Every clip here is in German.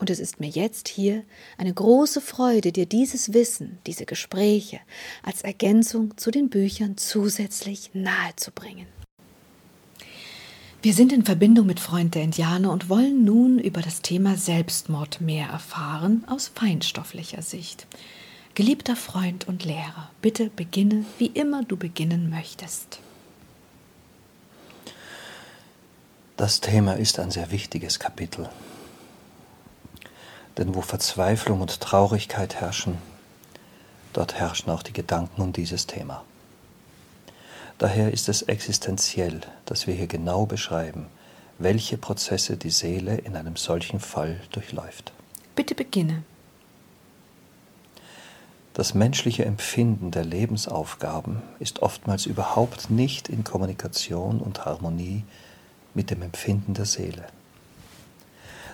Und es ist mir jetzt hier eine große Freude, dir dieses Wissen, diese Gespräche als Ergänzung zu den Büchern zusätzlich nahezubringen. Wir sind in Verbindung mit Freund der Indianer und wollen nun über das Thema Selbstmord mehr erfahren aus feinstofflicher Sicht. Geliebter Freund und Lehrer, bitte beginne, wie immer du beginnen möchtest. Das Thema ist ein sehr wichtiges Kapitel. Denn wo Verzweiflung und Traurigkeit herrschen, dort herrschen auch die Gedanken um dieses Thema. Daher ist es existenziell, dass wir hier genau beschreiben, welche Prozesse die Seele in einem solchen Fall durchläuft. Bitte beginne. Das menschliche Empfinden der Lebensaufgaben ist oftmals überhaupt nicht in Kommunikation und Harmonie mit dem Empfinden der Seele.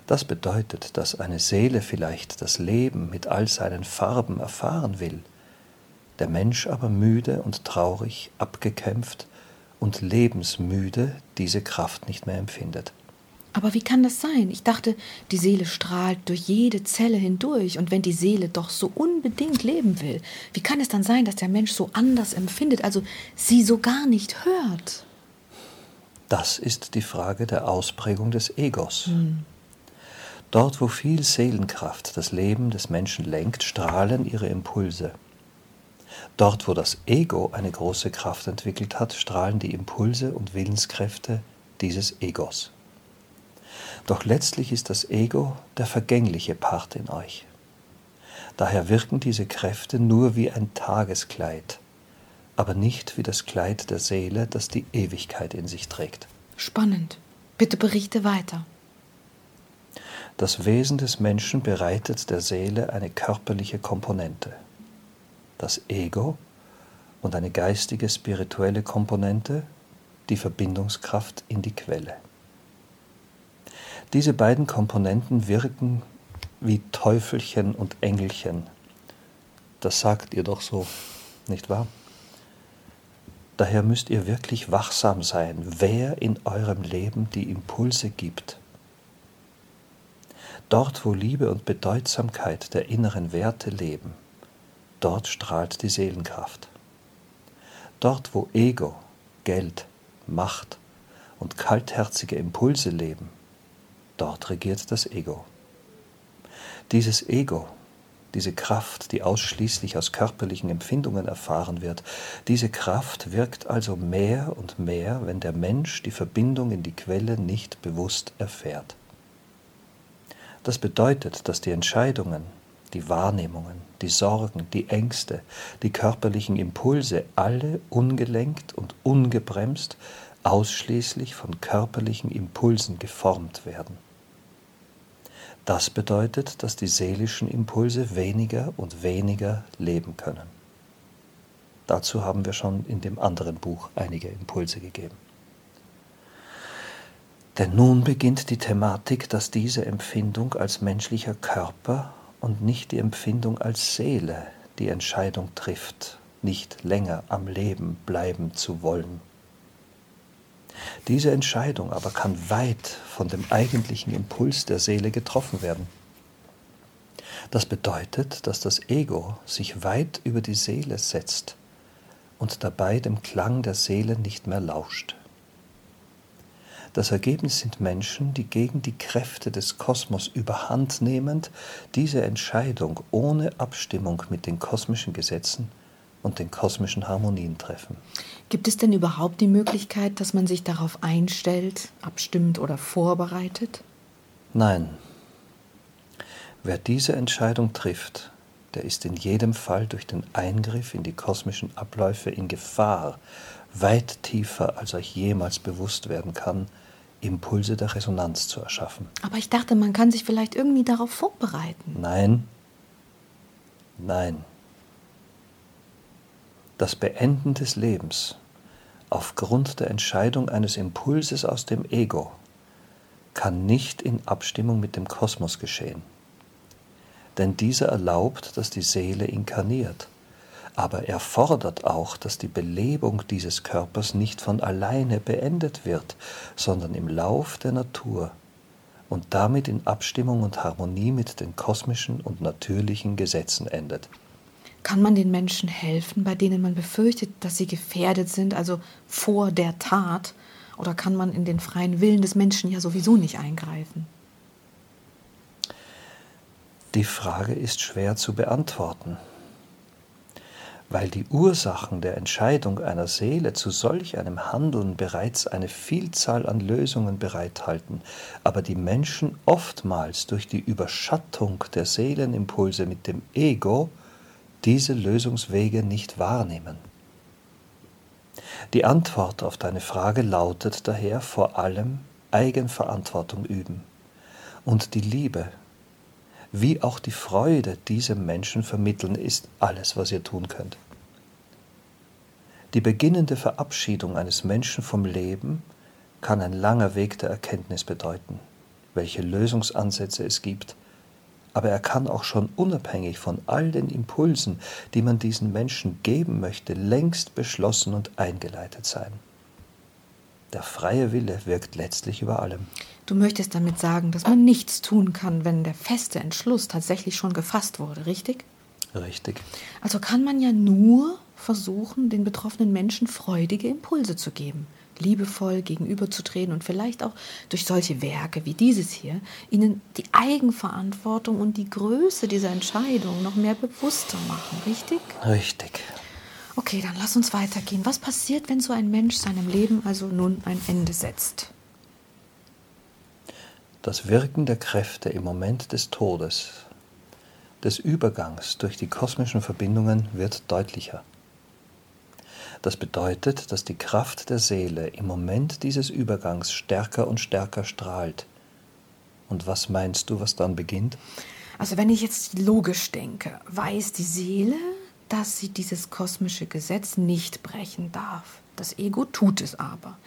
Das bedeutet, dass eine Seele vielleicht das Leben mit all seinen Farben erfahren will, der Mensch aber müde und traurig, abgekämpft und lebensmüde diese Kraft nicht mehr empfindet. Aber wie kann das sein? Ich dachte, die Seele strahlt durch jede Zelle hindurch, und wenn die Seele doch so unbedingt leben will, wie kann es dann sein, dass der Mensch so anders empfindet, also sie so gar nicht hört? Das ist die Frage der Ausprägung des Egos. Hm. Dort, wo viel Seelenkraft das Leben des Menschen lenkt, strahlen ihre Impulse. Dort, wo das Ego eine große Kraft entwickelt hat, strahlen die Impulse und Willenskräfte dieses Egos. Doch letztlich ist das Ego der vergängliche Part in euch. Daher wirken diese Kräfte nur wie ein Tageskleid, aber nicht wie das Kleid der Seele, das die Ewigkeit in sich trägt. Spannend. Bitte berichte weiter. Das Wesen des Menschen bereitet der Seele eine körperliche Komponente. Das Ego und eine geistige, spirituelle Komponente, die Verbindungskraft in die Quelle. Diese beiden Komponenten wirken wie Teufelchen und Engelchen. Das sagt ihr doch so, nicht wahr? Daher müsst ihr wirklich wachsam sein, wer in eurem Leben die Impulse gibt Dort, wo Liebe und Bedeutsamkeit der inneren Werte leben, dort strahlt die Seelenkraft. Dort, wo Ego, Geld, Macht und kaltherzige Impulse leben, dort regiert das Ego. Dieses Ego, diese Kraft, die ausschließlich aus körperlichen Empfindungen erfahren wird, diese Kraft wirkt also mehr und mehr, wenn der Mensch die Verbindung in die Quelle nicht bewusst erfährt. Das bedeutet, dass die Entscheidungen, die Wahrnehmungen, die Sorgen, die Ängste, die körperlichen Impulse alle ungelenkt und ungebremst ausschließlich von körperlichen Impulsen geformt werden. Das bedeutet, dass die seelischen Impulse weniger und weniger leben können. Dazu haben wir schon in dem anderen Buch einige Impulse gegeben. Denn nun beginnt die Thematik, dass diese Empfindung als menschlicher Körper und nicht die Empfindung als Seele die Entscheidung trifft, nicht länger am Leben bleiben zu wollen. Diese Entscheidung aber kann weit von dem eigentlichen Impuls der Seele getroffen werden. Das bedeutet, dass das Ego sich weit über die Seele setzt und dabei dem Klang der Seele nicht mehr lauscht. Das Ergebnis sind Menschen, die gegen die Kräfte des Kosmos überhand nehmend diese Entscheidung ohne Abstimmung mit den kosmischen Gesetzen und den kosmischen Harmonien treffen. Gibt es denn überhaupt die Möglichkeit, dass man sich darauf einstellt, abstimmt oder vorbereitet? Nein. Wer diese Entscheidung trifft, der ist in jedem Fall durch den Eingriff in die kosmischen Abläufe in Gefahr, weit tiefer als euch jemals bewusst werden kann, Impulse der Resonanz zu erschaffen. Aber ich dachte, man kann sich vielleicht irgendwie darauf vorbereiten. Nein. Nein. Das Beenden des Lebens aufgrund der Entscheidung eines Impulses aus dem Ego kann nicht in Abstimmung mit dem Kosmos geschehen. Denn dieser erlaubt, dass die Seele inkarniert, aber er fordert auch, dass die Belebung dieses Körpers nicht von alleine beendet wird, sondern im Lauf der Natur und damit in Abstimmung und Harmonie mit den kosmischen und natürlichen Gesetzen endet. Kann man den Menschen helfen, bei denen man befürchtet, dass sie gefährdet sind, also vor der Tat? Oder kann man in den freien Willen des Menschen ja sowieso nicht eingreifen? Die Frage ist schwer zu beantworten, weil die Ursachen der Entscheidung einer Seele zu solch einem Handeln bereits eine Vielzahl an Lösungen bereithalten, aber die Menschen oftmals durch die Überschattung der Seelenimpulse mit dem Ego diese Lösungswege nicht wahrnehmen. Die Antwort auf deine Frage lautet daher vor allem Eigenverantwortung üben und die Liebe, wie auch die Freude diesem Menschen vermitteln, ist alles, was ihr tun könnt. Die beginnende Verabschiedung eines Menschen vom Leben kann ein langer Weg der Erkenntnis bedeuten, welche Lösungsansätze es gibt, aber er kann auch schon unabhängig von all den Impulsen, die man diesen Menschen geben möchte, längst beschlossen und eingeleitet sein. Der freie Wille wirkt letztlich über allem. Du möchtest damit sagen, dass man nichts tun kann, wenn der feste Entschluss tatsächlich schon gefasst wurde, richtig? Richtig. Also kann man ja nur versuchen, den betroffenen Menschen freudige Impulse zu geben liebevoll gegenüberzutreten und vielleicht auch durch solche Werke wie dieses hier ihnen die Eigenverantwortung und die Größe dieser Entscheidung noch mehr bewusster machen, richtig? Richtig. Okay, dann lass uns weitergehen. Was passiert, wenn so ein Mensch seinem Leben also nun ein Ende setzt? Das Wirken der Kräfte im Moment des Todes, des Übergangs durch die kosmischen Verbindungen wird deutlicher. Das bedeutet, dass die Kraft der Seele im Moment dieses Übergangs stärker und stärker strahlt. Und was meinst du, was dann beginnt? Also wenn ich jetzt logisch denke, weiß die Seele, dass sie dieses kosmische Gesetz nicht brechen darf. Das Ego tut es aber.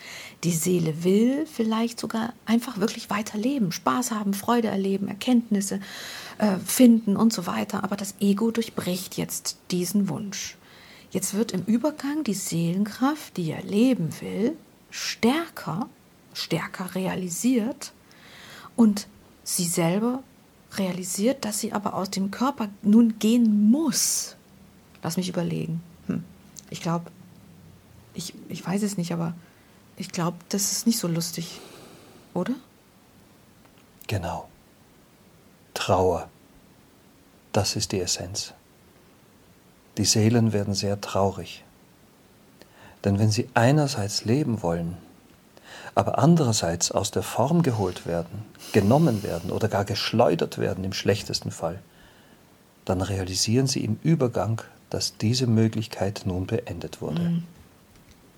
Die Seele will vielleicht sogar einfach wirklich weiterleben, Spaß haben, Freude erleben, Erkenntnisse äh, finden und so weiter. Aber das Ego durchbricht jetzt diesen Wunsch. Jetzt wird im Übergang die Seelenkraft, die er leben will, stärker, stärker realisiert und sie selber realisiert, dass sie aber aus dem Körper nun gehen muss. Lass mich überlegen. Hm. Ich glaube, ich, ich weiß es nicht, aber ich glaube, das ist nicht so lustig, oder? Genau. Trauer. Das ist die Essenz. Die Seelen werden sehr traurig. Denn wenn sie einerseits leben wollen, aber andererseits aus der Form geholt werden, genommen werden oder gar geschleudert werden im schlechtesten Fall, dann realisieren sie im Übergang, dass diese Möglichkeit nun beendet wurde. Hm.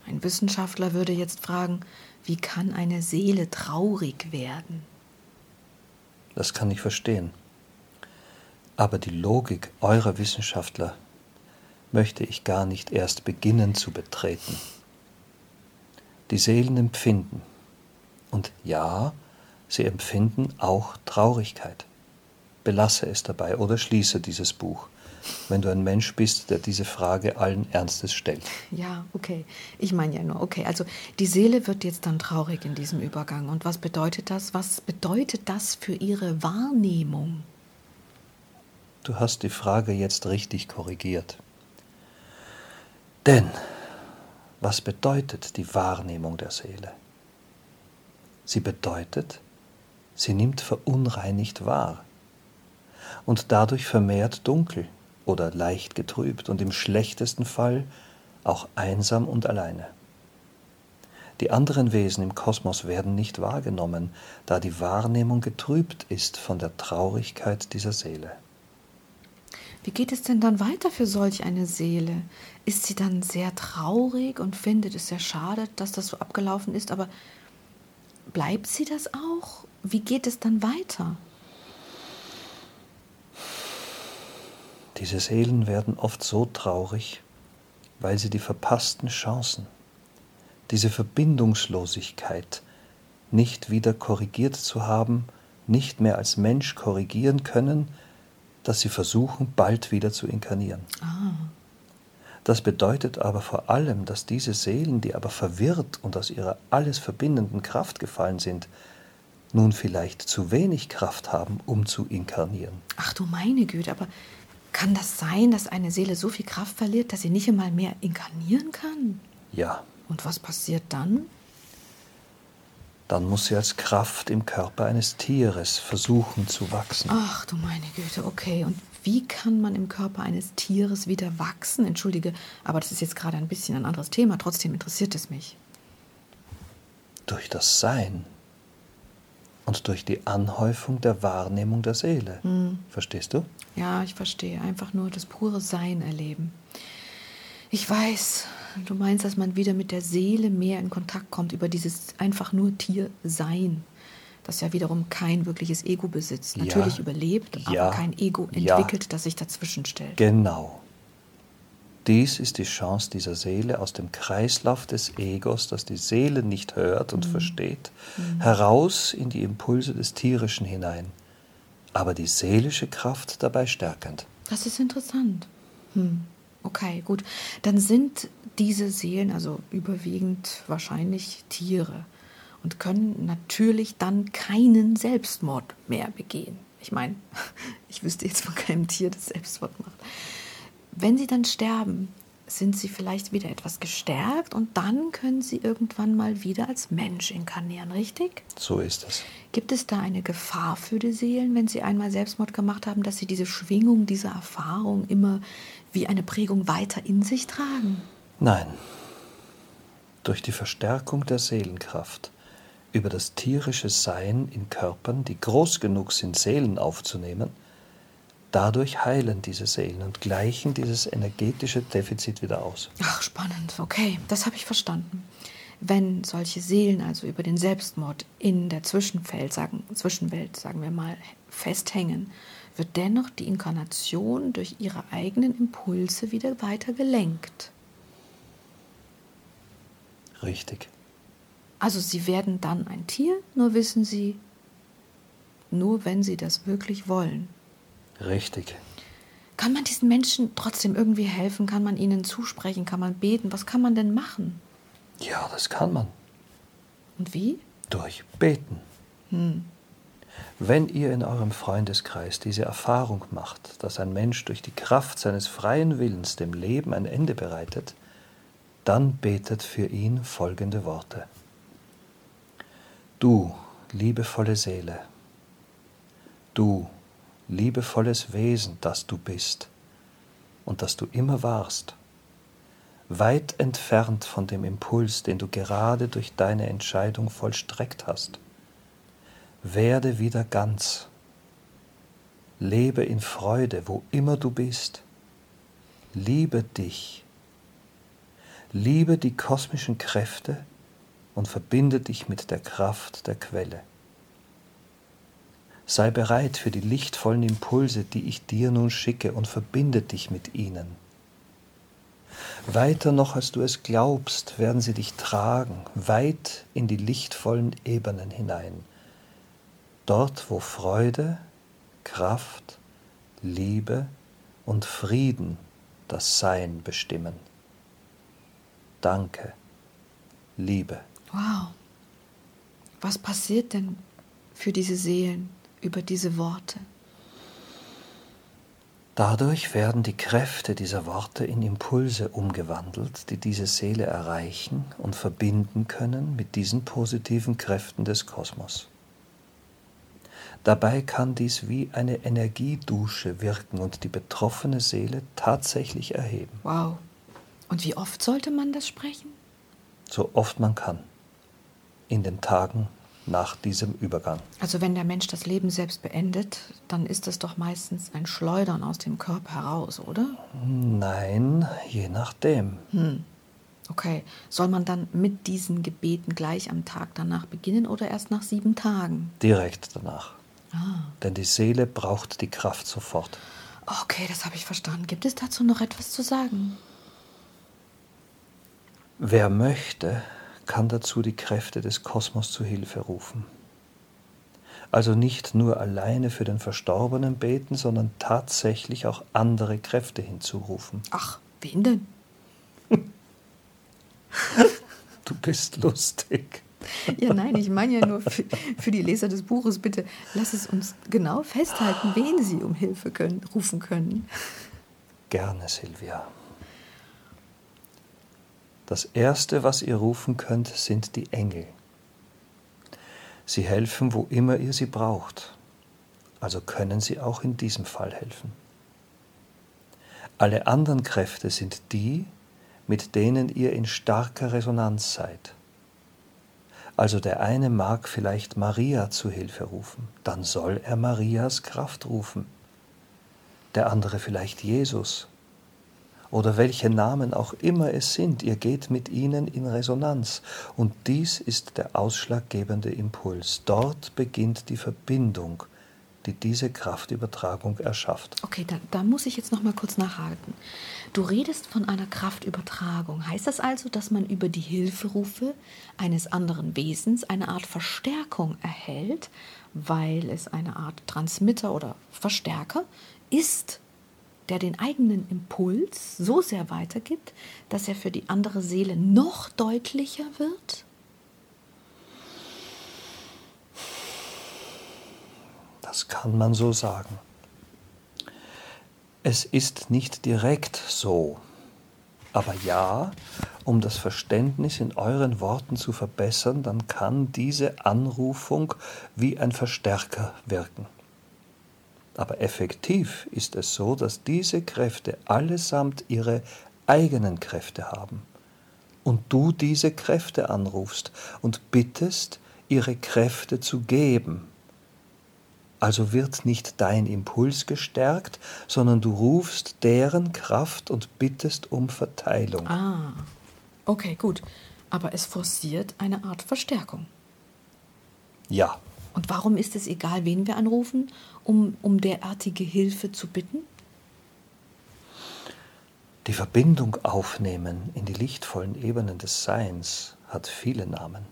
Ein Wissenschaftler würde jetzt fragen, wie kann eine Seele traurig werden? Das kann ich verstehen. Aber die Logik eurer Wissenschaftler möchte ich gar nicht erst beginnen zu betreten. Die Seelen empfinden. Und ja, sie empfinden auch Traurigkeit. Belasse es dabei oder schließe dieses Buch, wenn du ein Mensch bist, der diese Frage allen Ernstes stellt. Ja, okay. Ich meine ja nur, okay. Also die Seele wird jetzt dann traurig in diesem Übergang. Und was bedeutet das? Was bedeutet das für ihre Wahrnehmung? Du hast die Frage jetzt richtig korrigiert. Denn was bedeutet die Wahrnehmung der Seele? Sie bedeutet, sie nimmt verunreinigt wahr und dadurch vermehrt dunkel oder leicht getrübt und im schlechtesten Fall auch einsam und alleine. Die anderen Wesen im Kosmos werden nicht wahrgenommen, da die Wahrnehmung getrübt ist von der Traurigkeit dieser Seele. Wie geht es denn dann weiter für solch eine Seele? Ist sie dann sehr traurig und findet es sehr schade, dass das so abgelaufen ist, aber bleibt sie das auch? Wie geht es dann weiter? Diese Seelen werden oft so traurig, weil sie die verpassten Chancen, diese Verbindungslosigkeit nicht wieder korrigiert zu haben, nicht mehr als Mensch korrigieren können, dass sie versuchen, bald wieder zu inkarnieren. Ah. Das bedeutet aber vor allem, dass diese Seelen, die aber verwirrt und aus ihrer alles verbindenden Kraft gefallen sind, nun vielleicht zu wenig Kraft haben, um zu inkarnieren. Ach du meine Güte, aber kann das sein, dass eine Seele so viel Kraft verliert, dass sie nicht einmal mehr inkarnieren kann? Ja. Und was passiert dann? Dann muss sie als Kraft im Körper eines Tieres versuchen zu wachsen. Ach du meine Güte, okay. Und wie kann man im Körper eines Tieres wieder wachsen? Entschuldige, aber das ist jetzt gerade ein bisschen ein anderes Thema. Trotzdem interessiert es mich. Durch das Sein und durch die Anhäufung der Wahrnehmung der Seele. Hm. Verstehst du? Ja, ich verstehe. Einfach nur das pure Sein erleben. Ich weiß, du meinst, dass man wieder mit der Seele mehr in Kontakt kommt über dieses einfach nur Tier-Sein, das ja wiederum kein wirkliches Ego besitzt. Natürlich ja, überlebt, ja, aber kein Ego entwickelt, ja, das sich dazwischen stellt. Genau. Dies ist die Chance dieser Seele aus dem Kreislauf des Egos, das die Seele nicht hört und mhm. versteht, mhm. heraus in die Impulse des Tierischen hinein, aber die seelische Kraft dabei stärkend. Das ist interessant. Hm. Okay, gut. Dann sind diese Seelen also überwiegend wahrscheinlich Tiere und können natürlich dann keinen Selbstmord mehr begehen. Ich meine, ich wüsste jetzt von keinem Tier, das Selbstmord macht. Wenn sie dann sterben, sind sie vielleicht wieder etwas gestärkt und dann können sie irgendwann mal wieder als Mensch inkarnieren, richtig? So ist es. Gibt es da eine Gefahr für die Seelen, wenn sie einmal Selbstmord gemacht haben, dass sie diese Schwingung, diese Erfahrung immer wie eine Prägung weiter in sich tragen? Nein. Durch die Verstärkung der Seelenkraft über das tierische Sein in Körpern, die groß genug sind, Seelen aufzunehmen, dadurch heilen diese Seelen und gleichen dieses energetische Defizit wieder aus. Ach, spannend. Okay, das habe ich verstanden. Wenn solche Seelen also über den Selbstmord in der Zwischenwelt, sagen, Zwischenwelt, sagen wir mal, festhängen, wird dennoch die Inkarnation durch ihre eigenen Impulse wieder weiter gelenkt. Richtig. Also sie werden dann ein Tier, nur wissen sie, nur wenn sie das wirklich wollen. Richtig. Kann man diesen Menschen trotzdem irgendwie helfen? Kann man ihnen zusprechen? Kann man beten? Was kann man denn machen? Ja, das kann man. Und wie? Durch Beten. Hm. Wenn ihr in eurem Freundeskreis diese Erfahrung macht, dass ein Mensch durch die Kraft seines freien Willens dem Leben ein Ende bereitet, dann betet für ihn folgende Worte. Du, liebevolle Seele, du, liebevolles Wesen, das du bist und das du immer warst, weit entfernt von dem Impuls, den du gerade durch deine Entscheidung vollstreckt hast. Werde wieder ganz. Lebe in Freude, wo immer du bist. Liebe dich. Liebe die kosmischen Kräfte und verbinde dich mit der Kraft der Quelle. Sei bereit für die lichtvollen Impulse, die ich dir nun schicke, und verbinde dich mit ihnen. Weiter noch als du es glaubst, werden sie dich tragen, weit in die lichtvollen Ebenen hinein. Dort, wo Freude, Kraft, Liebe und Frieden das Sein bestimmen. Danke, Liebe. Wow. Was passiert denn für diese Seelen? Über diese Worte. Dadurch werden die Kräfte dieser Worte in Impulse umgewandelt, die diese Seele erreichen und verbinden können mit diesen positiven Kräften des Kosmos. Dabei kann dies wie eine Energiedusche wirken und die betroffene Seele tatsächlich erheben. Wow. Und wie oft sollte man das sprechen? So oft man kann. In den Tagen nach diesem Übergang. Also wenn der Mensch das Leben selbst beendet, dann ist es doch meistens ein Schleudern aus dem Körper heraus, oder? Nein, je nachdem. Hm. Okay, soll man dann mit diesen Gebeten gleich am Tag danach beginnen oder erst nach sieben Tagen? Direkt danach. Ah. Denn die Seele braucht die Kraft sofort. Okay, das habe ich verstanden. Gibt es dazu noch etwas zu sagen? Wer möchte, kann dazu die Kräfte des Kosmos zu Hilfe rufen. Also nicht nur alleine für den Verstorbenen beten, sondern tatsächlich auch andere Kräfte hinzurufen. Ach, wen denn? du bist lustig. Ja, nein, ich meine ja nur für, für, die Leser des Buches, bitte lass es uns genau festhalten, wen sie um Hilfe können, rufen können. Gerne, Silvia. Das Erste, was ihr rufen könnt, sind die Engel. Sie helfen, wo immer ihr sie braucht. Also können sie auch in diesem Fall helfen. Alle anderen Kräfte sind die, mit denen ihr in starker Resonanz seid. Also der eine mag vielleicht Maria zu Hilfe rufen, dann soll er Marias Kraft rufen. Der andere vielleicht Jesus. Oder welche Namen auch immer es sind, ihr geht mit ihnen in Resonanz. Und dies ist der ausschlaggebende Impuls. Dort beginnt die Verbindung die diese Kraftübertragung erschafft. Okay, da, da muss ich jetzt noch mal kurz nachhaken. Du redest von einer Kraftübertragung. Heißt das also, dass man über die Hilferufe eines anderen Wesens eine Art Verstärkung erhält, weil es eine Art Transmitter oder Verstärker ist, der den eigenen Impuls so sehr weitergibt, dass er für die andere Seele noch deutlicher wird? Das kann man so sagen. Es ist nicht direkt so, aber ja, um das Verständnis in euren Worten zu verbessern, dann kann diese Anrufung wie ein Verstärker wirken. Aber effektiv ist es so, dass diese Kräfte allesamt ihre eigenen Kräfte haben und du diese Kräfte anrufst und bittest, ihre Kräfte zu geben also wird nicht dein Impuls gestärkt, sondern du rufst deren Kraft und bittest um Verteilung. Ah, okay, gut. Aber es forciert eine Art Verstärkung. Ja. Und warum ist es egal, wen wir anrufen, um, um derartige Hilfe zu bitten? Die Verbindung aufnehmen in die lichtvollen Ebenen des Seins hat viele Namen.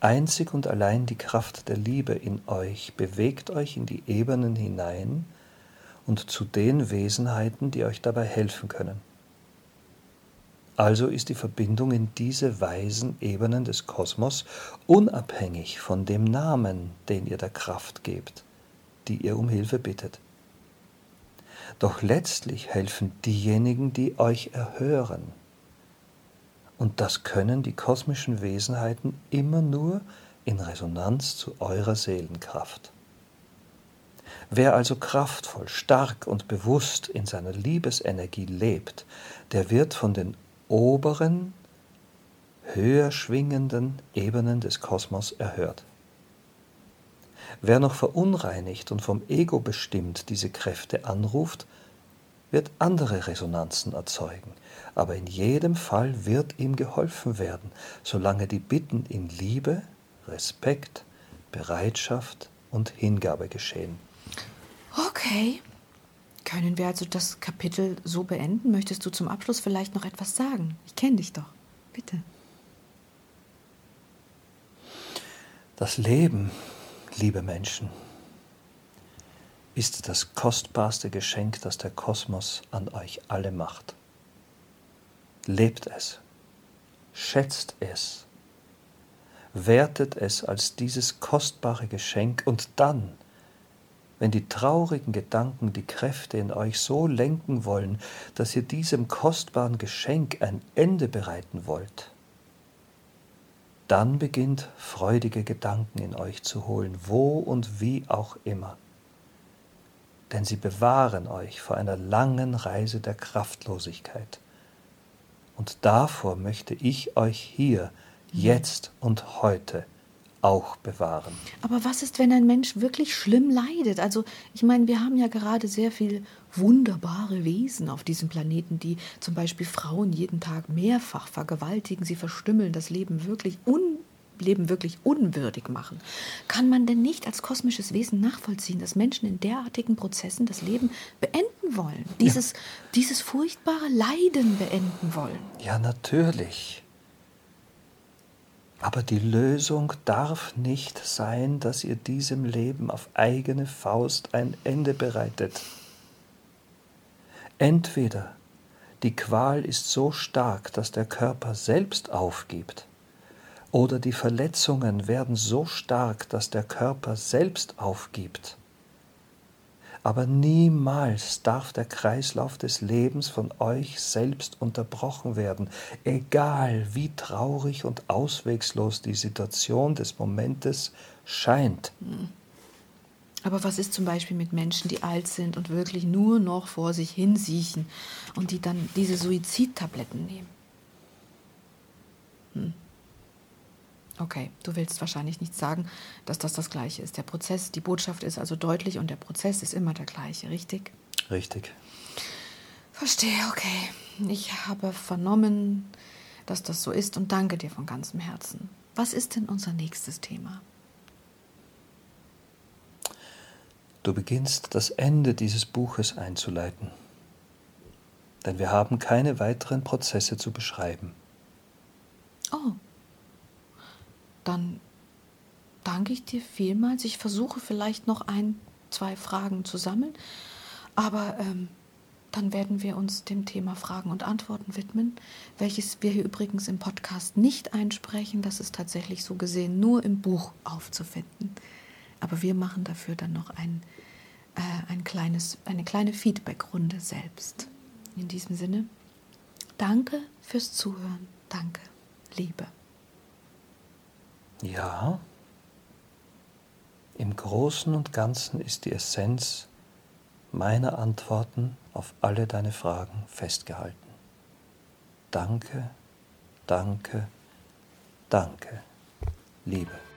Einzig und allein die Kraft der Liebe in euch bewegt euch in die Ebenen hinein und zu den Wesenheiten, die euch dabei helfen können. Also ist die Verbindung in diese weisen Ebenen des Kosmos unabhängig von dem Namen, den ihr der Kraft gebt, die ihr um Hilfe bittet. Doch letztlich helfen diejenigen, die euch erhören, und das können die kosmischen Wesenheiten immer nur in Resonanz zu eurer Seelenkraft. Wer also kraftvoll, stark und bewusst in seiner Liebesenergie lebt, der wird von den oberen, höher schwingenden Ebenen des Kosmos erhört. Wer noch verunreinigt und vom Ego bestimmt diese Kräfte anruft, wird andere Resonanzen erzeugen, aber in jedem Fall wird ihm geholfen werden, solange die Bitten in Liebe, Respekt, Bereitschaft und Hingabe geschehen. Okay. Können wir also das Kapitel so beenden? Möchtest du zum Abschluss vielleicht noch etwas sagen? Ich kenne dich doch. Bitte. Das Leben, liebe Menschen, ist das kostbarste Geschenk, das der Kosmos an euch alle macht. Lebt es, schätzt es, wertet es als dieses kostbare Geschenk und dann, wenn die traurigen Gedanken die Kräfte in euch so lenken wollen, dass ihr diesem kostbaren Geschenk ein Ende bereiten wollt, dann beginnt freudige Gedanken in euch zu holen, wo und wie auch immer. Denn sie bewahren euch vor einer langen Reise der Kraftlosigkeit und davor möchte ich euch hier, jetzt und heute auch bewahren. Aber was ist, wenn ein Mensch wirklich schlimm leidet? Also ich meine, wir haben ja gerade sehr viele wunderbare Wesen auf diesem Planeten, die zum Beispiel Frauen jeden Tag mehrfach vergewaltigen, sie verstümmeln das Leben wirklich un Leben wirklich unwürdig machen. Kann man denn nicht als kosmisches Wesen nachvollziehen, dass Menschen in derartigen Prozessen das Leben beenden wollen? Dieses, ja. dieses furchtbare Leiden beenden wollen? Ja, natürlich. Aber die Lösung darf nicht sein, dass ihr diesem Leben auf eigene Faust ein Ende bereitet. Entweder die Qual ist so stark, dass der Körper selbst aufgibt, oder die Verletzungen werden so stark, dass der Körper selbst aufgibt. Aber niemals darf der Kreislauf des Lebens von euch selbst unterbrochen werden, egal wie traurig und auswegslos die Situation des Momentes scheint. Aber was ist zum Beispiel mit Menschen, die alt sind und wirklich nur noch vor sich hinsiechen und die dann diese Suizidtabletten nehmen? Okay, du willst wahrscheinlich nicht sagen, dass das das Gleiche ist. Der Prozess, die Botschaft ist also deutlich und der Prozess ist immer der gleiche, richtig? Richtig. Verstehe, okay. Ich habe vernommen, dass das so ist und danke dir von ganzem Herzen. Was ist denn unser nächstes Thema? Du beginnst das Ende dieses Buches einzuleiten, denn wir haben keine weiteren Prozesse zu beschreiben. Oh, dann danke ich dir vielmals. Ich versuche vielleicht noch ein, zwei Fragen zu sammeln, aber ähm, dann werden wir uns dem Thema Fragen und Antworten widmen, welches wir hier übrigens im Podcast nicht einsprechen. Das ist tatsächlich so gesehen nur im Buch aufzufinden. Aber wir machen dafür dann noch ein, äh, ein kleines, eine kleine Feedback-Runde selbst. In diesem Sinne, danke fürs Zuhören. Danke, Liebe. Ja, im Großen und Ganzen ist die Essenz meiner Antworten auf alle deine Fragen festgehalten. Danke, danke, danke, Liebe.